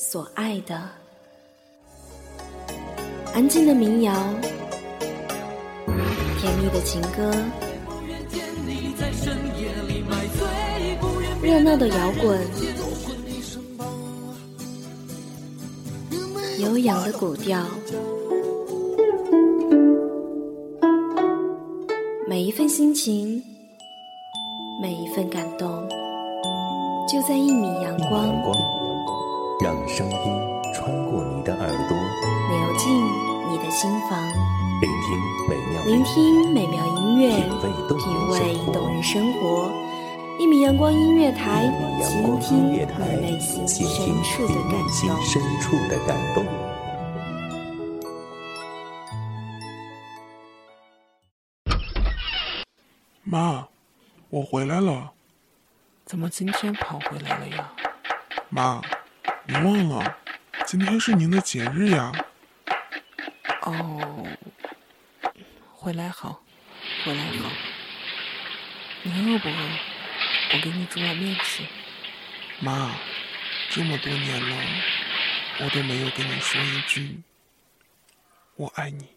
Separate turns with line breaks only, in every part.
所爱的。安静的民谣，甜蜜的情歌，热闹的摇滚。悠扬的古调，每一份心情，
声音穿过你的耳朵，
流进你的心房。
聆听美妙，
聆听美妙音乐，
品味
动人生活。一米阳光音乐台，倾听你内心深处
的感动。
妈，我回来了。
怎么今天跑回来了呀？
妈，你忘了，今天是您的节日呀。
哦，回来好，回来好。你饿不饿？我给你煮碗面吃。
妈，这么多年了，我都没有跟你说一句“我爱你”。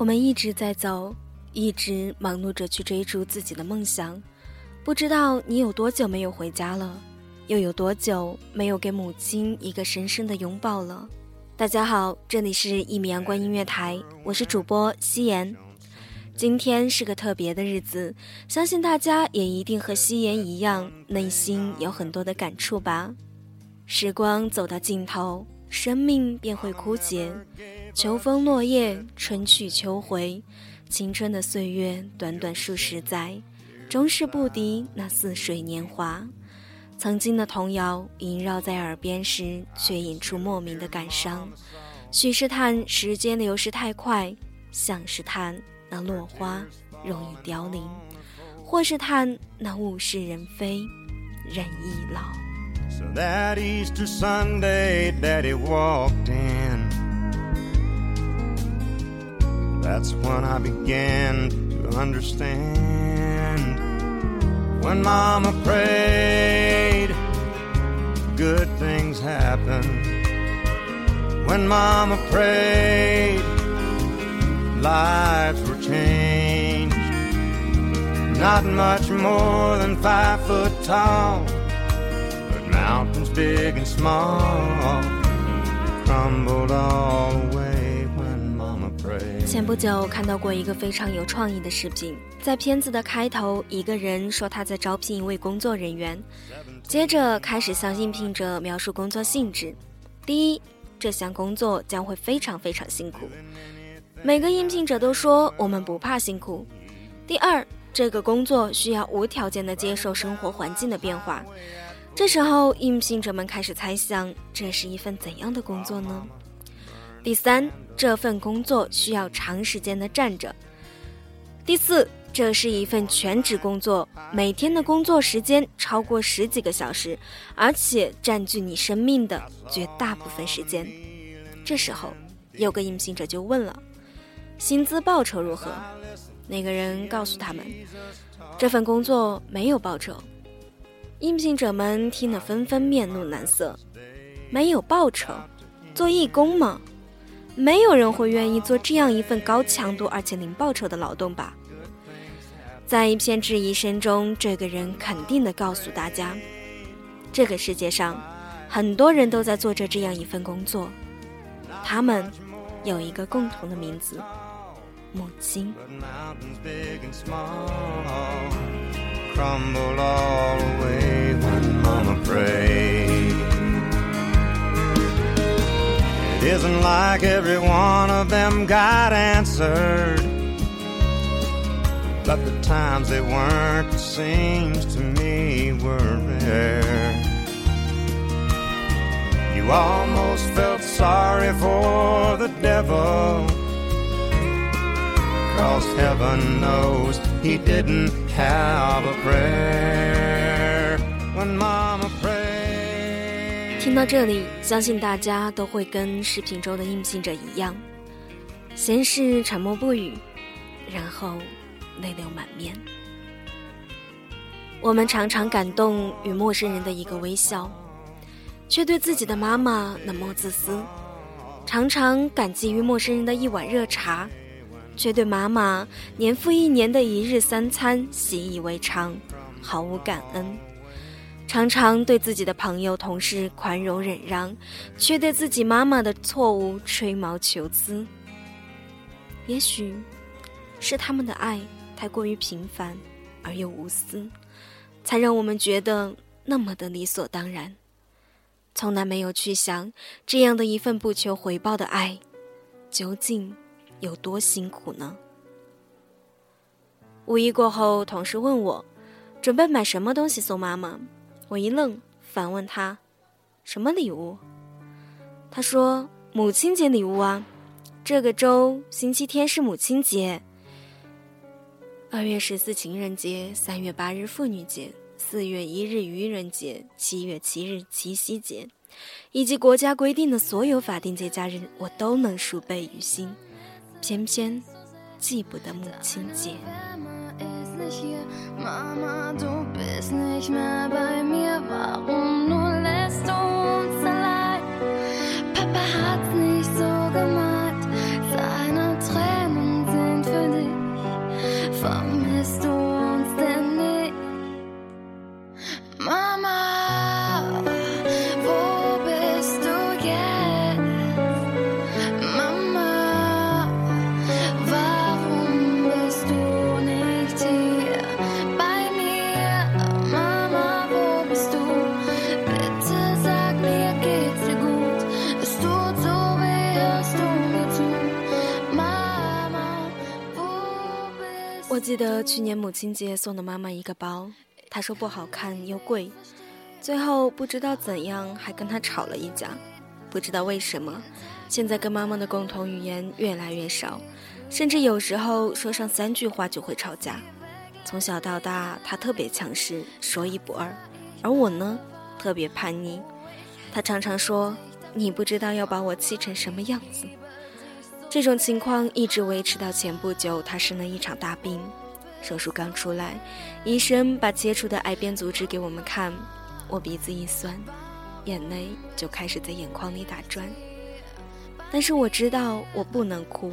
我们一直在走，一直忙碌着去追逐自己的梦想。不知道你有多久没有回家了，又有多久没有给母亲一个深深的拥抱了？大家好，这里是一米阳光音乐台，我是主播夕颜。今天是个特别的日子，相信大家也一定和夕颜一样，内心有很多的感触吧。时光走到尽头，生命便会枯竭。秋风落叶，春去秋回，青春的岁月短短数十载，终是不敌那似水年华。曾经的童谣萦绕在耳边时，却引出莫名的感伤。许是叹时间流逝太快，像是叹那落花容易凋零，或是叹那物是人非，人易老。
That's when I began to understand. When Mama prayed, good things happen. When Mama prayed, lives were changed. Not much more than five foot tall,
前不久看到过一个非常有创意的视频，在片子的开头，一个人说他在招聘一位工作人员，接着开始向应聘者描述工作性质。第一，这项工作将会非常非常辛苦，每个应聘者都说我们不怕辛苦。第二，这个工作需要无条件的接受生活环境的变化。这时候，应聘者们开始猜想，这是一份怎样的工作呢？第三，这份工作需要长时间的站着。第四，这是一份全职工作，每天的工作时间超过十几个小时，而且占据你生命的绝大部分时间。这时候，有个应聘者就问了：“薪资报酬如何？”那个人告诉他们：“这份工作没有报酬。”应聘者们听了纷纷面露难色：“没有报酬？做义工吗？”没有人会愿意做这样一份高强度而且零报酬的劳动吧？在一片质疑声中，这个人肯定地告诉大家：这个世界上，很多人都在做着这样一份工作。他们有一个共同的名字——母亲。
Isn't like every one of them got answered. But the times they weren't, seems to me, were rare. You almost felt sorry for the devil. Cause heaven knows he didn't have a prayer when mama prayed.
听到这里，相信大家都会跟视频中的应聘者一样，先是沉默不语，然后泪流满面。我们常常感动与陌生人的一个微笑，却对自己的妈妈冷漠自私；常常感激于陌生人的一碗热茶，却对妈妈年复一年的一日三餐习以为常，毫无感恩。常常对自己的朋友、同事宽容忍让，却对自己妈妈的错误吹毛求疵。也许，是他们的爱太过于平凡而又无私，才让我们觉得那么的理所当然，从来没有去想这样的一份不求回报的爱，究竟有多辛苦呢？五一过后，同事问我，准备买什么东西送妈妈。我一愣，反问他：“什么礼物？”他说：“母亲节礼物啊，这个周星期天是母亲节。二月十四情人节，三月八日妇女节，四月一日愚人节，七月七日七夕节，以及国家规定的所有法定节假日，我都能熟背于心，偏偏记不得母亲节。记得去年母亲节送的妈妈一个包，她说不好看又贵，最后不知道怎样还跟她吵了一架，不知道为什么，现在跟妈妈的共同语言越来越少，甚至有时候说上三句话就会吵架。从小到大，她特别强势，说一不二，而我呢，特别叛逆。她常常说：“你不知道要把我气成什么样子。”这种情况一直维持到前不久，他生了一场大病，手术刚出来，医生把切除的癌变组织给我们看，我鼻子一酸，眼泪就开始在眼眶里打转。但是我知道我不能哭，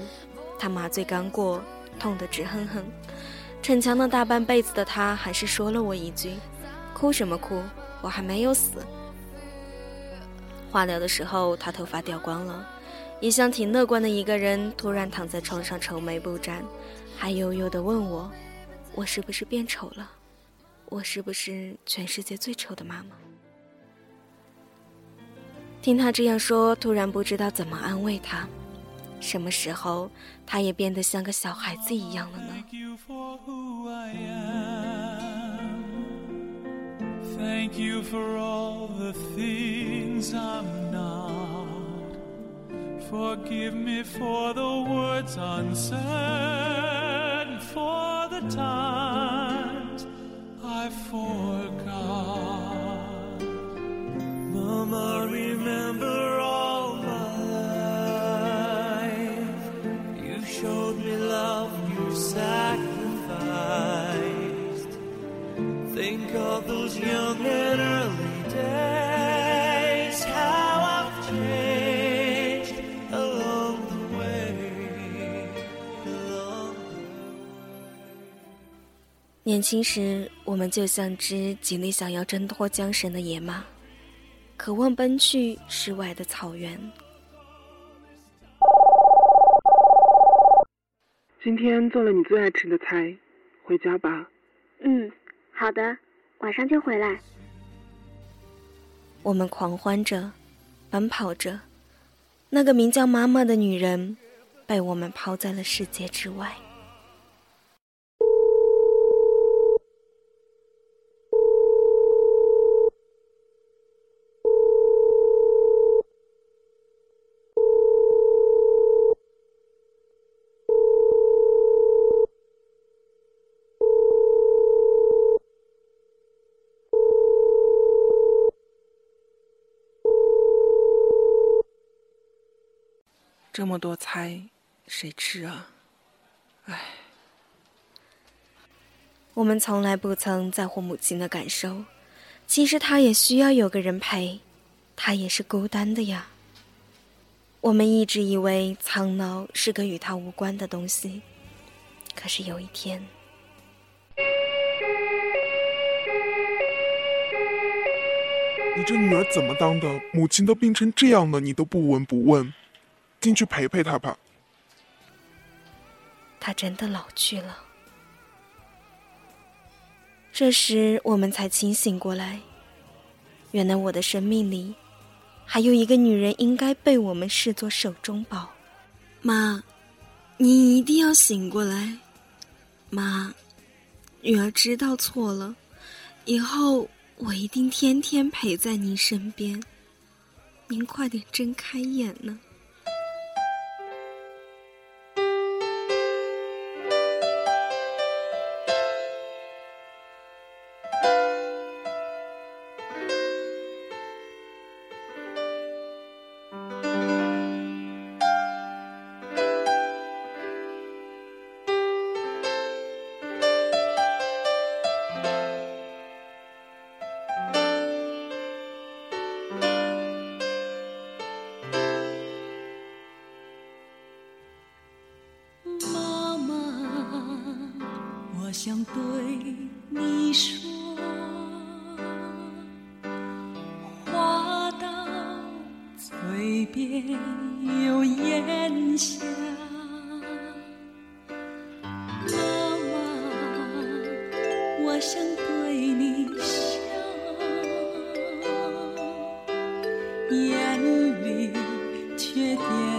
他麻醉刚过，痛得直哼哼，逞强了大半辈子的他，还是说了我一句：“哭什么哭？我还没有死。”化疗的时候，他头发掉光了。一向挺乐观的一个人，突然躺在床上愁眉不展，还悠悠地问我：“我是不是变丑了？我是不是全世界最丑的妈妈？”听他这样说，突然不知道怎么安慰他。什么时候，他也变得像个小孩子一样了呢？Thank you for all the things I'm not. Forgive me for the words unsaid, for the times I forgot. Mama, remember 年轻时，我们就像只极力想要挣脱缰绳的野马，渴望奔去世外的草原。
今天做了你最爱吃的菜，回家吧。
嗯。好的，晚上就回来。我们狂欢着，奔跑着，那个名叫妈妈的女人，被我们抛在了世界之外。
么多菜，谁吃啊？唉，
我们从来不曾在乎母亲的感受。其实她也需要有个人陪，她也是孤单的呀。我们一直以为苍老是个与她无关的东西，可是有一天，
你这女儿怎么当的？母亲都病成这样了，你都不闻不问。进去陪陪他吧。
他真的老去了。这时我们才清醒过来，原来我的生命里还有一个女人应该被我们视作手中宝。妈，您一定要醒过来。妈，女儿知道错了，以后我一定天天陪在您身边。您快点睁开眼呢。想对你说话到嘴边又咽下妈妈我想对你笑眼里却点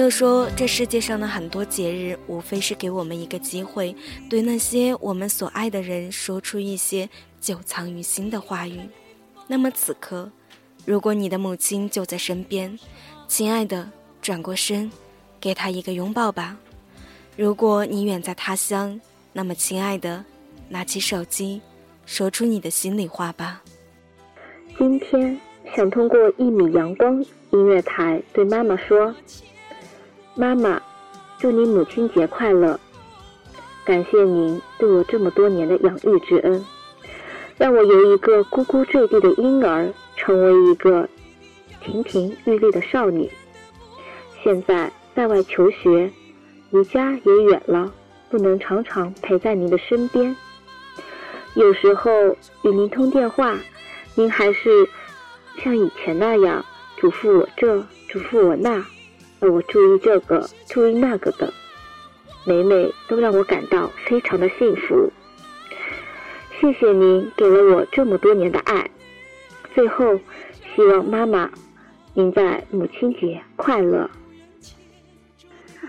友说，这世界上的很多节日，无非是给我们一个机会，对那些我们所爱的人说出一些久藏于心的话语。那么此刻，如果你的母亲就在身边，亲爱的，转过身，给她一个拥抱吧。如果你远在他乡，那么亲爱的，拿起手机，说出你的心里话吧。
今天想通过一米阳光音乐台对妈妈说。妈妈，祝你母亲节快乐！感谢您对我这么多年的养育之恩，让我由一个呱呱坠地的婴儿，成为一个亭亭玉立的少女。现在在外求学，离家也远了，不能常常陪在您的身边。有时候与您通电话，您还是像以前那样嘱咐我这，嘱咐我那。让我注意这个，注意那个的，每每都让我感到非常的幸福。谢谢您给了我这么多年的爱。最后，希望妈妈，您在母亲节快乐。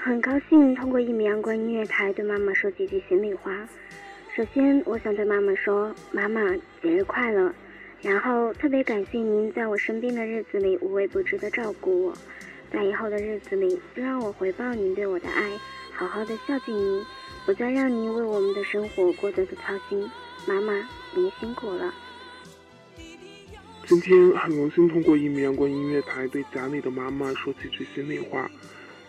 很高兴通过一米阳光音乐台对妈妈说几句心里话。首先，我想对妈妈说：“妈妈，节日快乐！”然后，特别感谢您在我生病的日子里无微不至的照顾我。在以后的日子里，就让我回报您对我的爱，好好的孝敬您，不再让您为我们的生活过多的操心。妈妈，您辛苦了。
今天很荣幸通过一米阳光音乐台对家里的妈妈说几句心里话。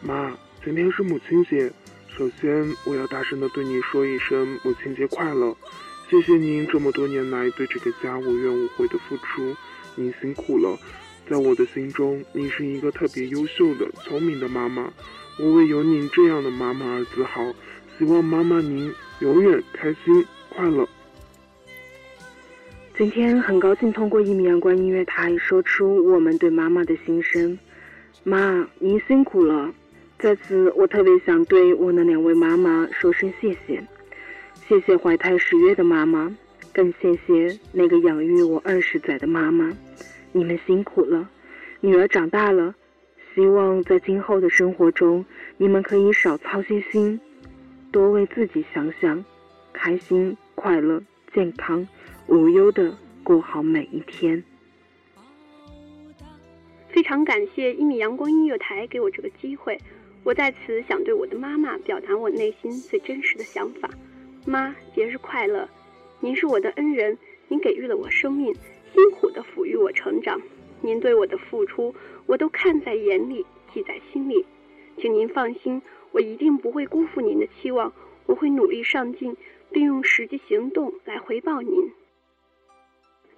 妈，今天是母亲节，首先我要大声的对你说一声母亲节快乐。谢谢您这么多年来对这个家无怨无悔的付出，您辛苦了。在我的心中，您是一个特别优秀的、聪明的妈妈。我为有您这样的妈妈而自豪。希望妈妈您永远开心快乐。
今天很高兴通过一米阳光音乐台说出我们对妈妈的心声。
妈，您辛苦了。在此，我特别想对我的两位妈妈说声谢谢，谢谢怀胎十月的妈妈，更谢谢那个养育我二十载的妈妈。你们辛苦了。女儿长大了，希望在今后的生活中，你们可以少操些心，多为自己想想，开心、快乐、健康、无忧的过好每一天。
非常感谢一米阳光音乐台给我这个机会。我在此想对我的妈妈表达我内心最真实的想法，妈，节日快乐！您是我的恩人，您给予了我生命，辛苦地抚育我成长，您对我的付出，我都看在眼里，记在心里。请您放心，我一定不会辜负您的期望，我会努力上进，并用实际行动来回报您。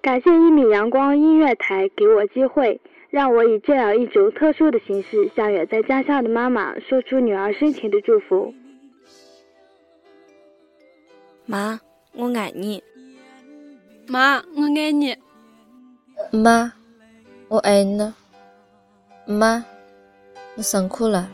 感谢一米阳光音乐台给我机会。让我以这样一种特殊的形式，向远在家乡的妈妈说出女儿深情的祝福。
妈，我爱你。
妈，我爱你。
妈，我爱你。妈，我辛苦了。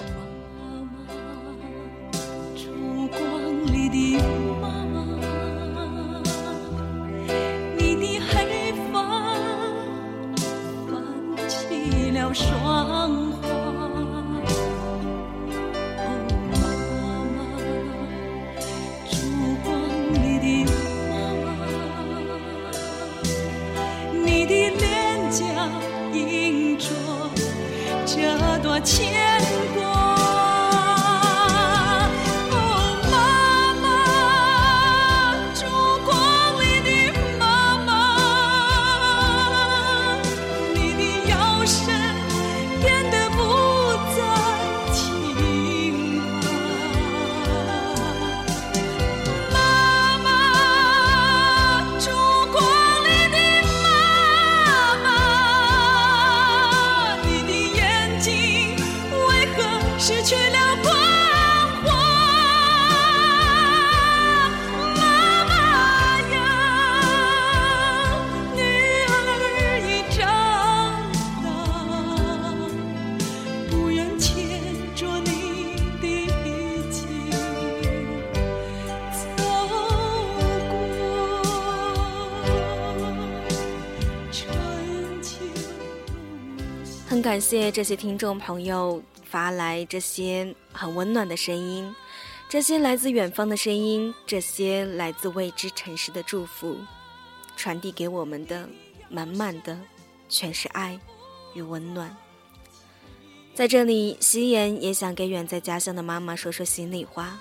感谢这些听众朋友发来这些很温暖的声音，这些来自远方的声音，这些来自未知城市的祝福，传递给我们的满满的全是爱与温暖。在这里，夕颜也想给远在家乡的妈妈说说心里话：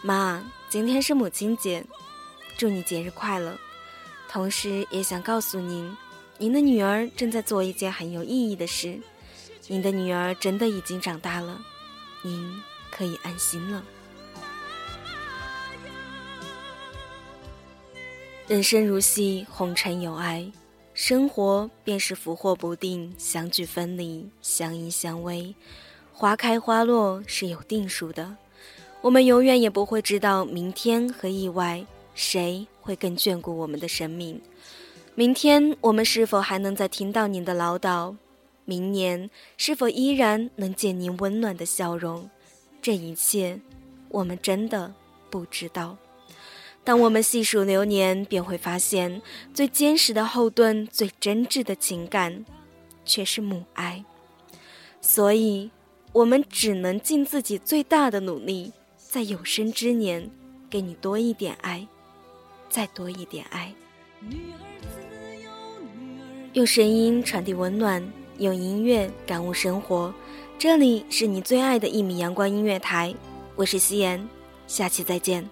妈，今天是母亲节，祝你节日快乐。同时也想告诉您。您的女儿正在做一件很有意义的事，您的女儿真的已经长大了，您可以安心了。人生如戏，红尘有爱，生活便是福祸不定，相聚分离，相依相偎，花开花落是有定数的，我们永远也不会知道明天和意外谁会更眷顾我们的生命。明天我们是否还能再听到您的唠叨？明年是否依然能见您温暖的笑容？这一切，我们真的不知道。当我们细数流年，便会发现，最坚实的后盾、最真挚的情感，却是母爱。所以，我们只能尽自己最大的努力，在有生之年，给你多一点爱，再多一点爱。用声音传递温暖，用音乐感悟生活。这里是你最爱的一米阳光音乐台，我是夕颜，下期再见。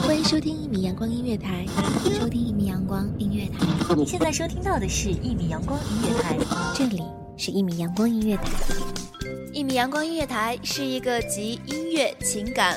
欢迎收听一米阳光音乐台，收听一米阳光音乐台。你现在收听到的是一米阳光音乐台，这里是一米阳光音乐台。一米阳光音乐台是一个集音乐、情感、